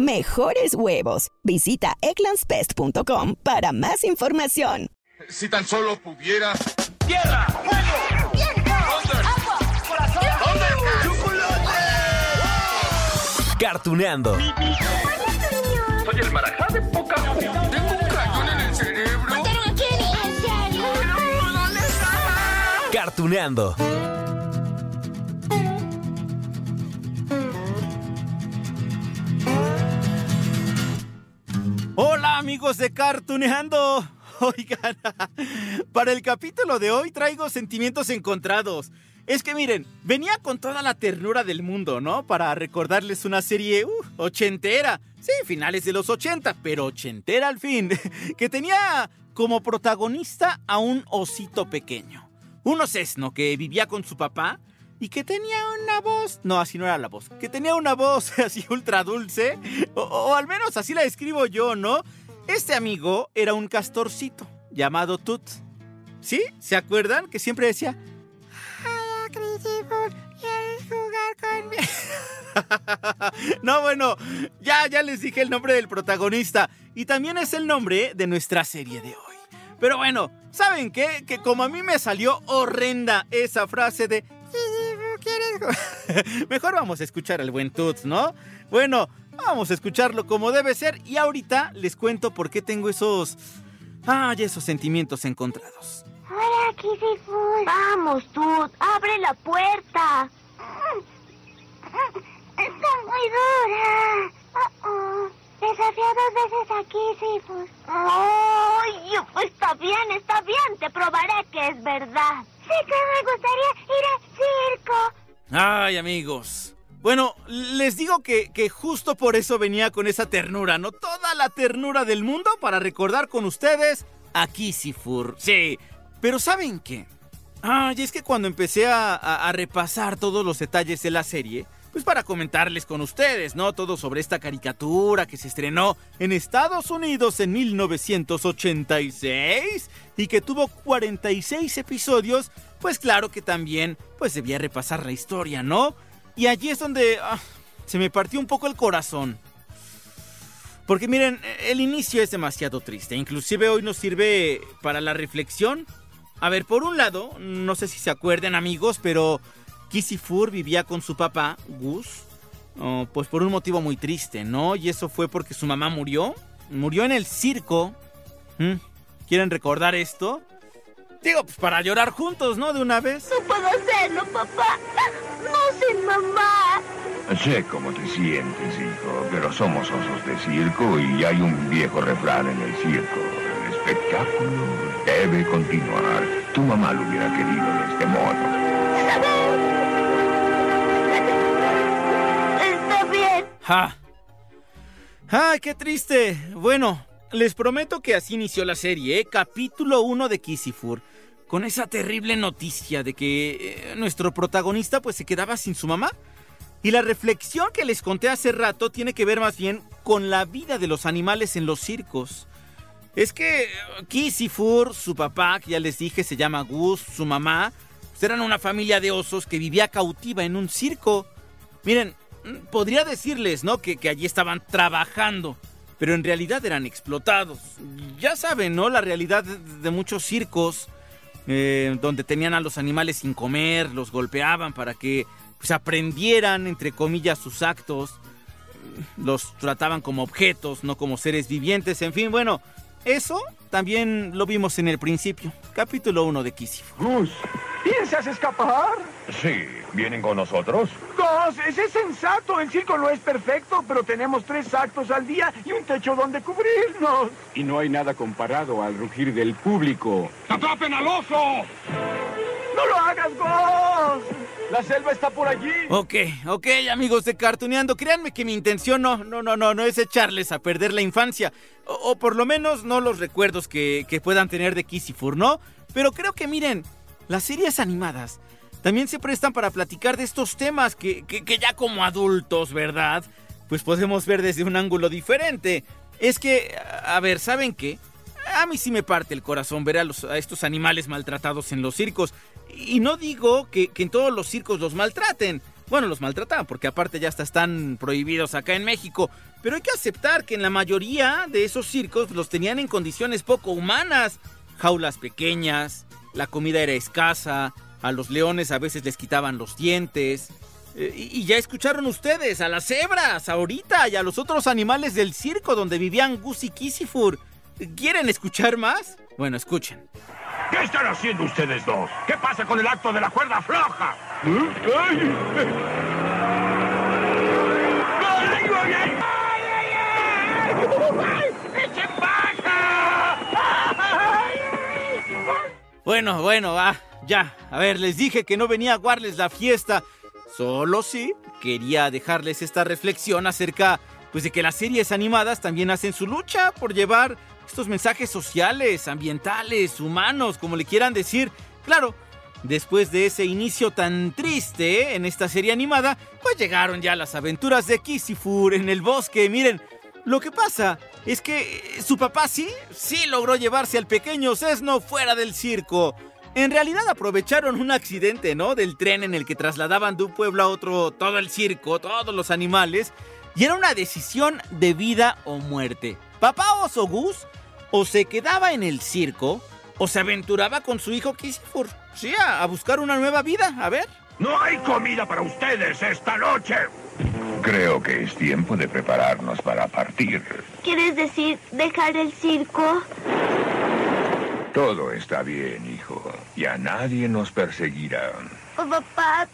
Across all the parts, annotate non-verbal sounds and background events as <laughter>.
Mejores huevos. Visita egglandsbest.com para más información. Si tan solo pudiera. ¡Tierra! ¡Fuego! ¡Viento! ¡Agua! ¡Corazón! ¡Chocolate! Cartuneando. Soy el marajá de poca Tengo un cañón en el cerebro. ¿En serio? Cartuneando. Amigos de Cartuneando. <laughs> Oigan, para el capítulo de hoy traigo sentimientos encontrados. Es que miren, venía con toda la ternura del mundo, ¿no? Para recordarles una serie uh, ochentera. Sí, finales de los 80, pero ochentera al fin. <laughs> Que tenía como protagonista a un osito pequeño. Un osesno que vivía con su papá y que tenía una voz. No, así no era la voz. Que tenía una voz <laughs> así ultra dulce. O, o al menos así la escribo yo, ¿no? Este amigo era un castorcito llamado Tut. ¿Sí? ¿Se acuerdan? Que siempre decía. ¿quieres jugar conmigo? <laughs> no, bueno, ya, ya les dije el nombre del protagonista. Y también es el nombre de nuestra serie de hoy. Pero bueno, ¿saben qué? Que como a mí me salió horrenda esa frase de ¿Quieres? <laughs> Mejor vamos a escuchar al buen Tuts, ¿no? Bueno, vamos a escucharlo como debe ser y ahorita les cuento por qué tengo esos... Ay, esos sentimientos encontrados. Hola, Kissy Vamos, Tut, abre la puerta. Está muy dura. Uh-oh. Desafié dos veces a Kissy ¡Ay! Está bien, está bien. Te probaré que es verdad. Sí que me gustaría ir al circo. Ay, amigos. Bueno, les digo que, que, justo por eso venía con esa ternura, ¿no? Toda la ternura del mundo para recordar con ustedes a Kisifur. Sí, pero ¿saben qué? Ay, es que cuando empecé a, a, a, repasar todos los detalles de la serie, pues para comentarles con ustedes, ¿no? Todo sobre esta caricatura que se estrenó en Estados Unidos en 1986 y que tuvo 46 episodios, pues claro que también pues debía repasar la historia, ¿no? Y allí es donde ah, se me partió un poco el corazón. Porque miren, el inicio es demasiado triste, inclusive hoy nos sirve para la reflexión. A ver, por un lado, no sé si se acuerdan amigos, pero Kisifur vivía con su papá, Gus, oh, pues por un motivo muy triste, ¿no? Y eso fue porque su mamá murió. Murió en el circo. ¿Mm? ¿Quieren recordar esto? Digo, pues para llorar juntos, ¿no? De una vez. No puedo hacerlo, papá. No sin mamá. Sé cómo te sientes, hijo, pero somos osos de circo y hay un viejo refrán en el circo. El espectáculo debe continuar. Tu mamá lo hubiera querido de este modo. Está bien. ¡Ja! ¡Ay, qué triste! Bueno, les prometo que así inició la serie, ¿eh? capítulo 1 de Kisifur, con esa terrible noticia de que eh, nuestro protagonista pues se quedaba sin su mamá. Y la reflexión que les conté hace rato tiene que ver más bien con la vida de los animales en los circos. Es que Kisifur, su papá, que ya les dije se llama Gus, su mamá, pues eran una familia de osos que vivía cautiva en un circo. Miren, podría decirles, ¿no? Que, que allí estaban trabajando pero en realidad eran explotados. Ya saben, ¿no? La realidad de muchos circos, eh, donde tenían a los animales sin comer, los golpeaban para que pues, aprendieran, entre comillas, sus actos, los trataban como objetos, no como seres vivientes, en fin, bueno, eso también lo vimos en el principio, capítulo 1 de Kisif. ¿Piensas escapar? Sí, ¿vienen con nosotros? Gus, ese es sensato. El circo no es perfecto, pero tenemos tres actos al día y un techo donde cubrirnos. Y no hay nada comparado al rugir del público. ¡Atrapen al oso! ¡No lo hagas, Gus! La selva está por allí. Ok, ok, amigos de Cartuneando, créanme que mi intención no, no, no, no, no es echarles a perder la infancia, o, o por lo menos no los recuerdos que, que puedan tener de Kissifur, ¿no? Pero creo que miren, las series animadas también se prestan para platicar de estos temas que, que, ya como adultos, ¿verdad? Pues podemos ver desde un ángulo diferente. Es que, a ver, ¿saben qué? A mí sí me parte el corazón ver a, los, estos animales maltratados en los circos. Y no digo que, que, en todos los circos los maltraten. Bueno, los maltratan porque aparte ya están prohibidos acá en México. Pero hay que aceptar que en la mayoría de esos circos los tenían en condiciones poco humanas. Jaulas pequeñas, la comida era escasa, a los leones a veces les quitaban los dientes. Eh, y, y ya escucharon ustedes a las cebras ahorita y a los otros animales del circo donde vivían Gus y Kissifur. ¿Quieren escuchar más? Bueno, escuchen. ¿Qué están haciendo ustedes dos? ¿Qué pasa con el acto de la cuerda floja? Bueno, bueno, ya. A ver, les dije que no venía a guardarles la fiesta. Solo sí quería dejarles esta reflexión acerca pues de que las series animadas también hacen su lucha por llevar estos mensajes sociales, ambientales, humanos, como le quieran decir. Claro, después de ese inicio tan triste en esta serie animada, pues llegaron ya las aventuras de Kissifur en el bosque. Miren, lo que pasa es que su papá sí, sí logró llevarse al pequeño Cesno fuera del circo. En realidad aprovecharon un accidente, ¿no? Del tren en el que trasladaban de un pueblo a otro todo el circo, todos los animales. Y era una decisión de vida o muerte. Papá Oso Gus o se quedaba en el circo o se aventuraba con su hijo Kissifur. Sí, a buscar una nueva vida. A ver. No hay comida para ustedes esta noche. Creo que es tiempo de prepararnos para partir. ¿Quieres decir dejar el circo? Todo está bien, hijo. Ya nadie nos perseguirá. Oh, papá,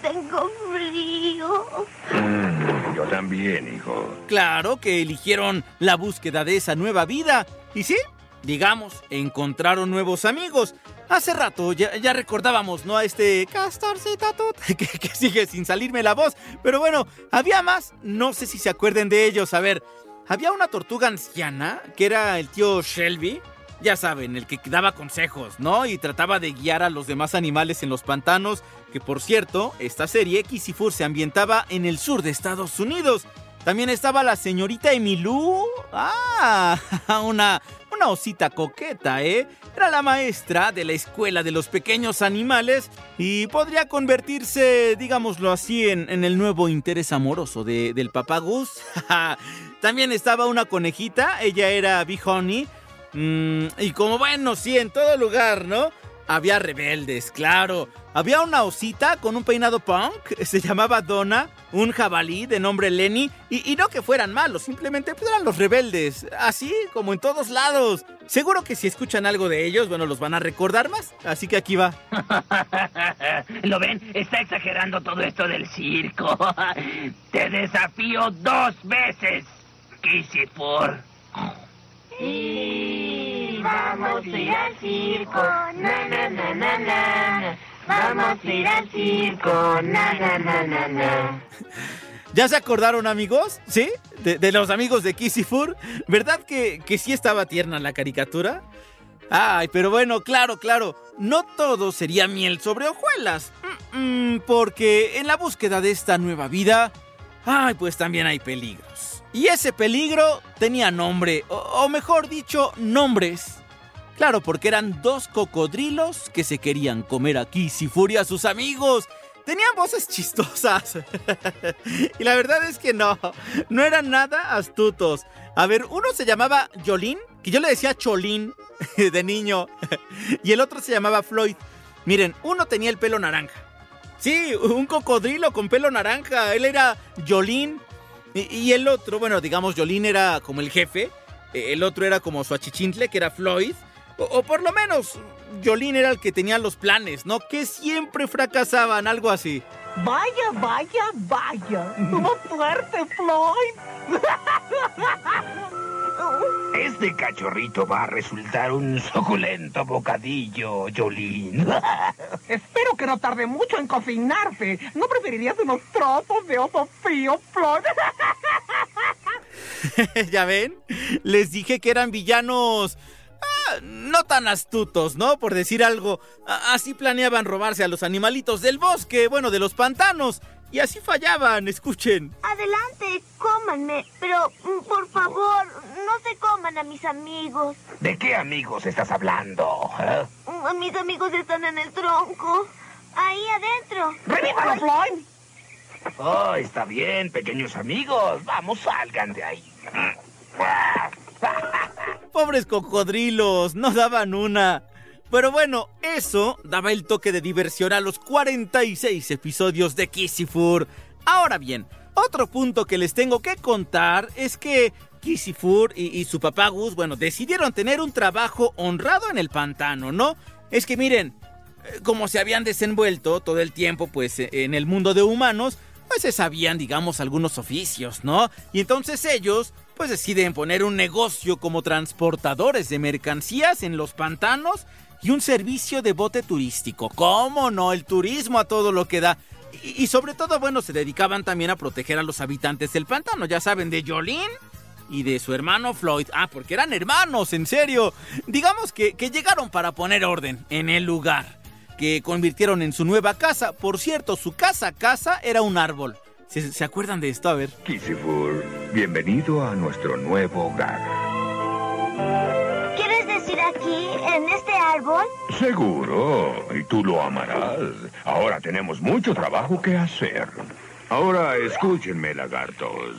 tengo frío. Mm, yo también, hijo. Claro que eligieron la búsqueda de esa nueva vida. Y sí, digamos, encontraron nuevos amigos. Hace rato ya, recordábamos, ¿no? A este Castorcito Tut, <laughs> que, que sigue sin salirme la voz. Pero bueno, había más. No sé si se acuerden de ellos. A ver, había una tortuga anciana que era el tío Shelby. Ya saben, el que daba consejos, ¿no? Y trataba de guiar a los demás animales en los pantanos. Que por cierto, esta serie Kissifur se ambientaba en el sur de Estados Unidos. También estaba la señorita Emilú. Ah, <laughs> una, una osita coqueta, ¿eh? Era la maestra de la escuela de los pequeños animales y podría convertirse, digámoslo así, en, el nuevo interés amoroso de, del papá Gus. <laughs> También estaba una conejita, ella era Bee Honey. Mm, y como bueno, sí, en todo lugar, ¿no? Había rebeldes, claro. Había una osita con un peinado punk, <laughs> se llamaba Donna, un jabalí de nombre Lenny, y, y no que fueran malos, simplemente pues, eran los rebeldes, así como en todos lados. Seguro que si escuchan algo de ellos, bueno, los van a recordar más, así que aquí va. <laughs> ¿Lo ven? Está exagerando todo esto del circo. <laughs> Te desafío dos veces, Kissifur. Sí, vamos a ir al circo, na na na na na. Vamos a ir al circo, na na na na na. ¿Ya se acordaron, amigos? ¿Sí? De, los amigos de Kissifur. ¿Verdad que, que sí estaba tierna la caricatura? Ay, pero bueno, claro, claro. No todo sería miel sobre hojuelas. Porque en la búsqueda de esta nueva vida, ay, pues también hay peligros. Y ese peligro tenía nombre, o, mejor dicho, nombres. Claro, porque eran dos cocodrilos que se querían comer a Kissifur y a sus amigos. Tenían voces chistosas. <laughs> y la verdad es que no, no eran nada astutos. A ver, uno se llamaba Jolín, que yo le decía Cholín <laughs> de niño. y el otro se llamaba Floyd. Miren, uno tenía el pelo naranja. Sí, un cocodrilo con pelo naranja. Él era Jolín. Y, y el otro, bueno, digamos, Jolín era como el jefe. eh, El otro era como su achichintle, que era Floyd. O, o por lo menos, Jolín era el que tenía los planes, ¿no? Que siempre fracasaban, algo así. Vaya, vaya, vaya. Estuvo fuerte, Floyd. <laughs> Este cachorrito va a resultar un suculento bocadillo, Jolín. <laughs> Espero que no tarde mucho en cocinarse. ¿No preferirías unos trozos de oso frío, Flor? <laughs> <laughs> ¿Ya ven? Les dije que eran villanos ah, no tan astutos, ¿no? Por decir algo. Así planeaban robarse a los animalitos del bosque, bueno, de los pantanos. Y así fallaban, escuchen. Adelante, cómanme, pero mm, por favor, no se coman a mis amigos. ¿De qué amigos estás hablando? eh? Mm, Mis amigos están en el tronco. Ahí adentro. ¡Revívalo, Floyd! Oh, está bien, pequeños amigos. Vamos, salgan de ahí. <laughs> Pobres cocodrilos, no daban una. Pero bueno, eso daba el toque de diversión a los 46 episodios de Kissifur. Ahora bien, otro punto que les tengo que contar es que Kissifur y, su papá Gus, bueno, decidieron tener un trabajo honrado en el pantano, ¿no? Es que miren, eh, como se habían desenvuelto todo el tiempo, pues eh, en el mundo de humanos, pues se sabían, digamos, algunos oficios, ¿no? Y entonces ellos, pues deciden poner un negocio como transportadores de mercancías en los pantanos y un servicio de bote turístico. ¿Cómo no? El turismo a todo lo que da. Y, y sobre todo, bueno, se dedicaban también a proteger a los habitantes del pantano, ya saben, de Jolene y de su hermano Floyd. Ah, porque eran hermanos, en serio. Digamos que, que llegaron para poner orden en el lugar, que convirtieron en su nueva casa. Por cierto, su casa casa era un árbol. ¿Se, se acuerdan de esto? A ver. Kissifur, bienvenido a nuestro nuevo hogar. ¿Quieres decir aquí, en este árbol? Seguro, y tú lo amarás. Ahora tenemos mucho trabajo que hacer. Ahora escúchenme, lagartos.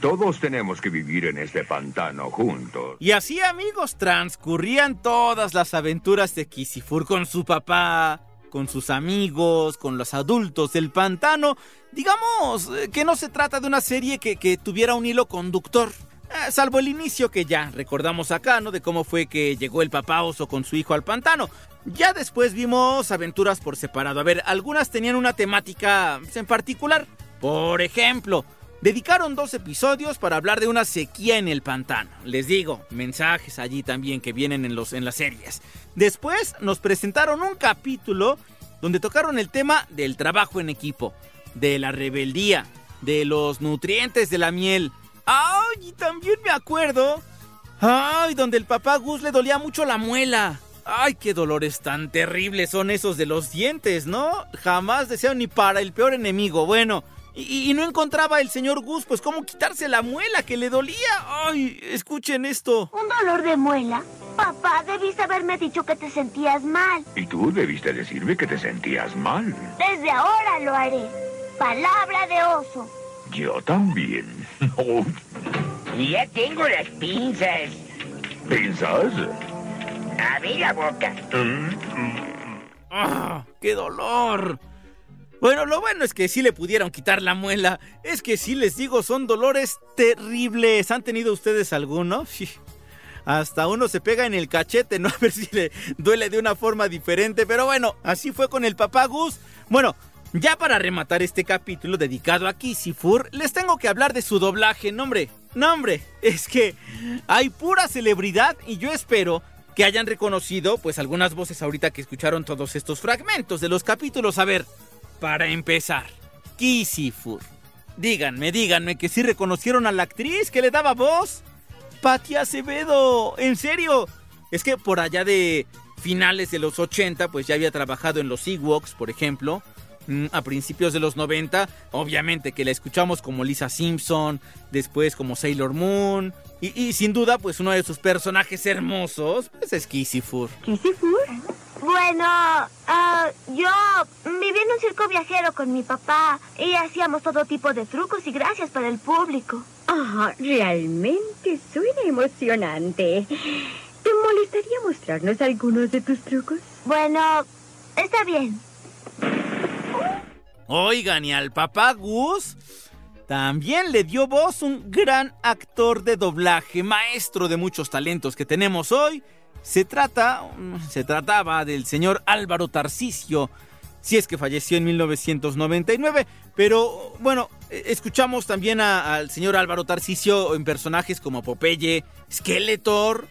Todos tenemos que vivir en este pantano juntos. Y así, amigos, transcurrían todas las aventuras de Kisifur con su papá, con sus amigos, con los adultos del pantano. Digamos eh, que no se trata de una serie que, que tuviera un hilo conductor. Eh, salvo el inicio que ya recordamos acá, ¿no? De cómo fue que llegó el papá oso con su hijo al pantano. Ya después vimos aventuras por separado. A ver, algunas tenían una temática en particular. Por ejemplo, dedicaron dos episodios para hablar de una sequía en el pantano. Les digo, mensajes allí también que vienen en, los, en las series. Después nos presentaron un capítulo donde tocaron el tema del trabajo en equipo, de la rebeldía, de los nutrientes de la miel. ¡Ay! Y también me acuerdo. ¡Ay! Donde el papá Gus le dolía mucho la muela. ¡Ay! ¡Qué dolores tan terribles son esos de los dientes, ¿no? Jamás deseo ni para el peor enemigo. Bueno, y, y no encontraba el señor Gus, pues cómo quitarse la muela que le dolía. ¡Ay! Escuchen esto. ¿Un dolor de muela? Papá, debiste haberme dicho que te sentías mal. Y tú debiste decirme que te sentías mal. Desde ahora lo haré. Palabra de oso. Yo también. <laughs> Oh, Ya tengo las pinzas. ¿Pinzas? Abre la boca. ¡Ah! ¡Qué dolor! Bueno, lo bueno es que sí le pudieron quitar la muela. Es que sí les digo, son dolores terribles. ¿Han tenido ustedes alguno? <laughs> Hasta uno se pega en el cachete, ¿no? <laughs> A ver si le duele de una forma diferente. Pero bueno, así fue con el papá Gus. Bueno, ya para rematar este capítulo dedicado a Kisifur, les tengo que hablar de su doblaje. Nombre, nombre, es que hay pura celebridad y yo espero que hayan reconocido pues algunas voces ahorita que escucharon todos estos fragmentos de los capítulos. A ver, para empezar, Kisifur. Díganme, díganme que sí reconocieron a la actriz que le daba voz. Patti Acevedo, en serio. Es que por allá de finales de los 80, pues ya había trabajado en los Ewoks, por ejemplo. Mm, A principios de los 90, obviamente que la escuchamos como Lisa Simpson, después como Sailor Moon. Y, sin duda, pues uno de sus personajes hermosos, pues es Kisifur. ¿Kisifur? Bueno, ah, yo viví en un circo viajero con mi papá y hacíamos todo tipo de trucos y gracias para el público. Ah, realmente suena emocionante. ¿Te molestaría mostrarnos algunos de tus trucos? Bueno, está bien. Oigan, y al papá Gus también le dio voz un gran actor de doblaje, maestro de muchos talentos que tenemos hoy. Se trata, se trataba del señor Álvaro Tarcisio. si es que falleció en 1999. Pero bueno, eh, escuchamos también al señor Álvaro Tarcisio en personajes como Popeye, Skeletor,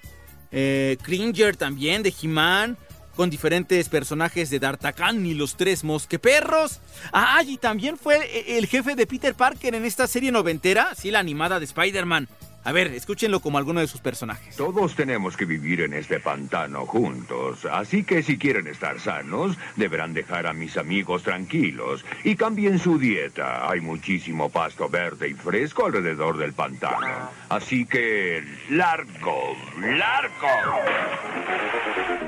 eh, Cringer también de He-Man, con diferentes personajes de D'Artagnan y los tres mosqueperros. Ah, y también fue el jefe de Peter Parker en esta serie noventera, sí, la animada de Spider-Man. A ver, escúchenlo como alguno de sus personajes. Todos tenemos que vivir en este pantano juntos, así que si quieren estar sanos, deberán dejar a mis amigos tranquilos y cambien su dieta. Hay muchísimo pasto verde y fresco alrededor del pantano. Así que, largo, largo.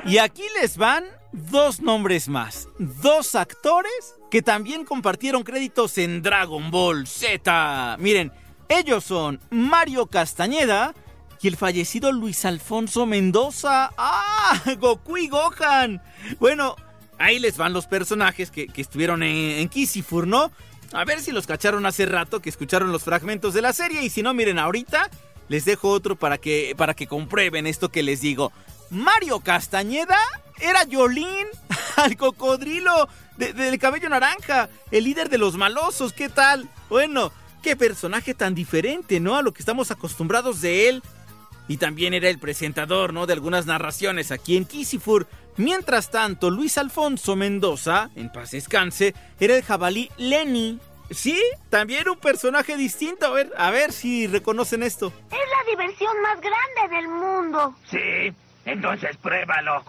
Y aquí les van dos nombres más, dos actores que también compartieron créditos en Dragon Ball Z. Miren, ellos son Mario Castañeda y el fallecido Luis Alfonso Mendoza. ¡Ah! Goku y Gohan. Bueno, ahí les van los personajes que, estuvieron en, en Kisifur, ¿no? A ver si los cacharon hace rato que escucharon los fragmentos de la serie y si no, miren ahorita les dejo otro para que, para que comprueben esto que les digo. Mario Castañeda era Yolín, <laughs> al cocodrilo del cabello naranja, el líder de los malosos, ¿qué tal? Bueno, Qué personaje tan diferente, ¿no? A lo que estamos acostumbrados de él. Y también era el presentador, ¿no? De algunas narraciones aquí en Kisifur. Mientras tanto, Luis Alfonso Mendoza, en paz descanse, era el jabalí Lenny. Sí, también un personaje distinto. A ver, a ver si reconocen esto. Es la diversión más grande del mundo. Sí, entonces pruébalo.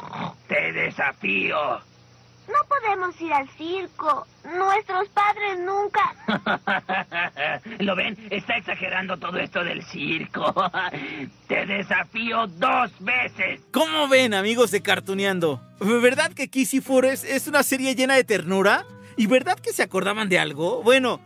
Te desafío. No podemos ir al circo. Nuestros padres nunca... <laughs> ¿Lo ven? Está exagerando todo esto del circo. <laughs> Te desafío dos veces. ¿Cómo ven, amigos de Cartuneando? ¿Verdad que Kissy Forest es una serie llena de ternura? ¿Y verdad que se acordaban de algo? Bueno,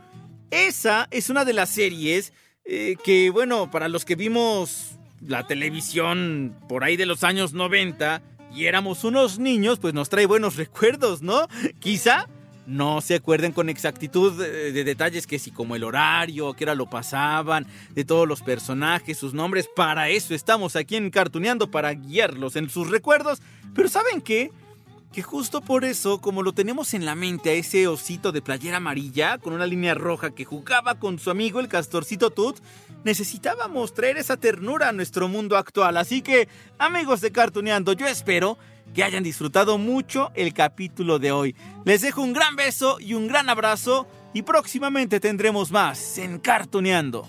esa es una de las series eh, que, bueno, para los que vimos la televisión por ahí de los años 90 y éramos unos niños, pues nos trae buenos <laughs> recuerdos, ¿no? Quizá no se acuerden con exactitud de, detalles que si como el horario, que era lo pasaban, de todos los personajes, sus nombres, para eso estamos aquí en Cartuneando, para guiarlos en sus recuerdos. Pero ¿saben qué? Que justo por eso, como lo tenemos en la mente a ese osito de playera amarilla con una línea roja que jugaba con su amigo el castorcito Tut, necesitábamos traer esa ternura a nuestro mundo actual. Así que, amigos de Cartuneando, yo espero que hayan disfrutado mucho el capítulo de hoy. Les dejo un gran beso y un gran abrazo y próximamente tendremos más en Cartuneando.